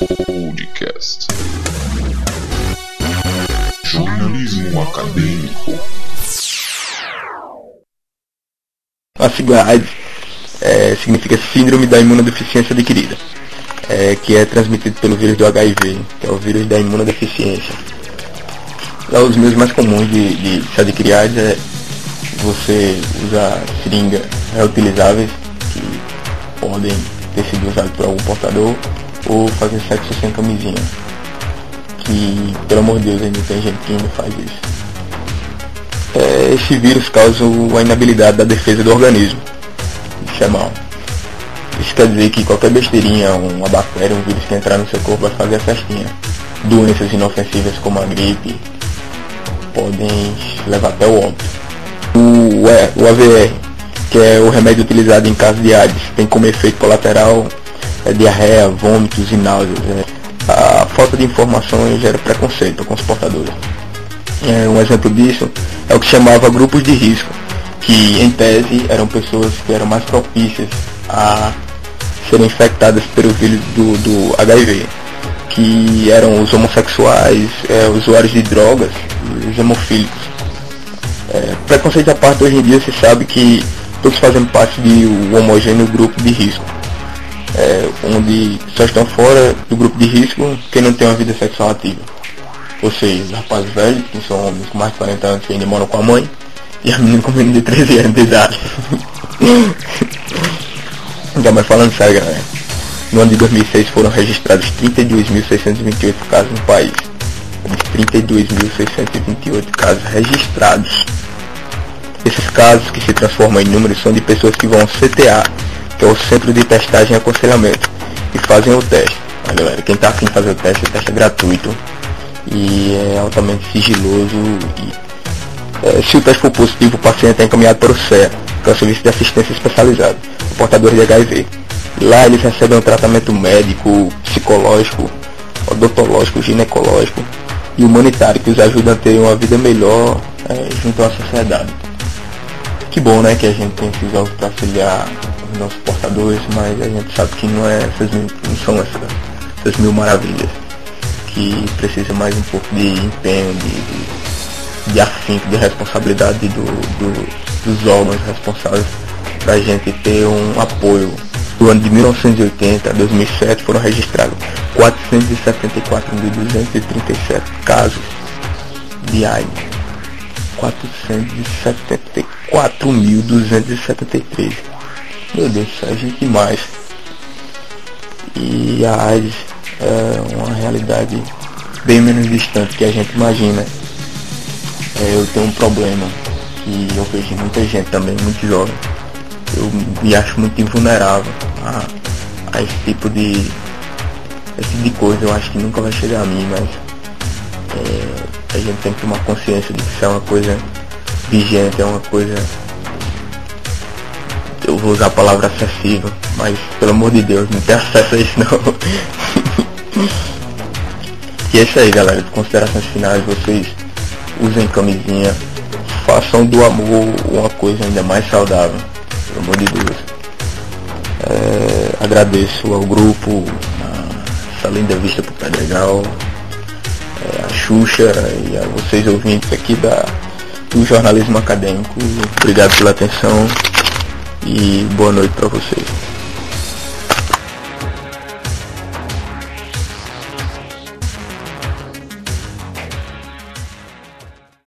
Podcast. Jornalismo acadêmico. A sigla AIDS é, significa Síndrome da Imunodeficiência Adquirida, é, que é transmitido pelo vírus do HIV, que é o vírus da imunodeficiência. É, os meios mais comuns de, de se adquirir AIDS é você usar seringas reutilizáveis que podem ter sido usadas por algum portador ou fazer sexo sem camisinha. Que, pelo amor de Deus, ainda tem gente que ainda faz isso. É, esse vírus causa a inabilidade da defesa do organismo. Isso é mal. Isso quer dizer que qualquer besteirinha, uma bactéria, um vírus que entrar no seu corpo vai fazer a festinha. Doenças inofensivas como a gripe podem levar até o óbito. O, o AVR, que é o remédio utilizado em caso de AIDS, tem como efeito colateral é, diarreia, vômitos e náuseas. É. A falta de informações gera preconceito com os portadores. É, um exemplo disso é o que chamava grupos de risco, que em tese eram pessoas que eram mais propícias a serem infectadas pelo vírus do, do HIV, que eram os homossexuais, é, usuários de drogas, os hemofílicos. É, preconceito à parte, hoje em dia se sabe que todos fazem parte de um homogêneo grupo de risco é, onde só estão fora do grupo de risco quem não tem uma vida sexual ativa. Ou seja, rapazes velhos, que são homens com mais de 40 anos que ainda moram com a mãe, e a menina com menino de 13 anos de idade. Já mais falando sério, galera. No ano de 2006 foram registrados 32.628 casos no país. 32.628 casos registrados. Esses casos que se transformam em números são de pessoas que vão CTA, que é o Centro de Testagem e Aconselhamento, e fazem o teste. Galera, quem está afim de fazer o teste, o teste é gratuito e é altamente sigiloso. E, é, se o teste for positivo, o paciente é encaminhado para o CEA, que é o Serviço de Assistência Especializado, portador de HIV. Lá eles recebem um tratamento médico, psicológico, odontológico, ginecológico e humanitário que os ajuda a ter uma vida melhor é, junto à sociedade. Que bom, né, que a gente tem esses para auxiliar os nossos portadores, mas a gente sabe que não, é essas mil, não são essas, essas mil maravilhas. Que precisa mais um pouco de empenho, de, de, de afinco, de responsabilidade do, do, dos órgãos responsáveis para a gente ter um apoio. Do ano de 1980 a 2007 foram registrados 474.237 casos de AIDS. 474.273 meu Deus gente demais. E a AIDS é uma realidade bem menos distante que a gente imagina. É, eu tenho um problema que eu vejo muita gente também, muito jovem. Eu me acho muito invulnerável a, a esse tipo de esse tipo de coisa. Eu acho que nunca vai chegar a mim, mas é, a gente tem que tomar consciência de que isso é uma coisa vigente, é uma coisa vou usar a palavra acessível, mas pelo amor de Deus, não tem acesso a isso não. e é isso aí galera, de considerações finais, vocês usem camisinha, façam do amor uma coisa ainda mais saudável, pelo amor de Deus. É, agradeço ao grupo, essa linda vista pro Pedregal, é, a Xuxa e a vocês ouvintes aqui da, do jornalismo acadêmico. Obrigado pela atenção e boa noite para vocês.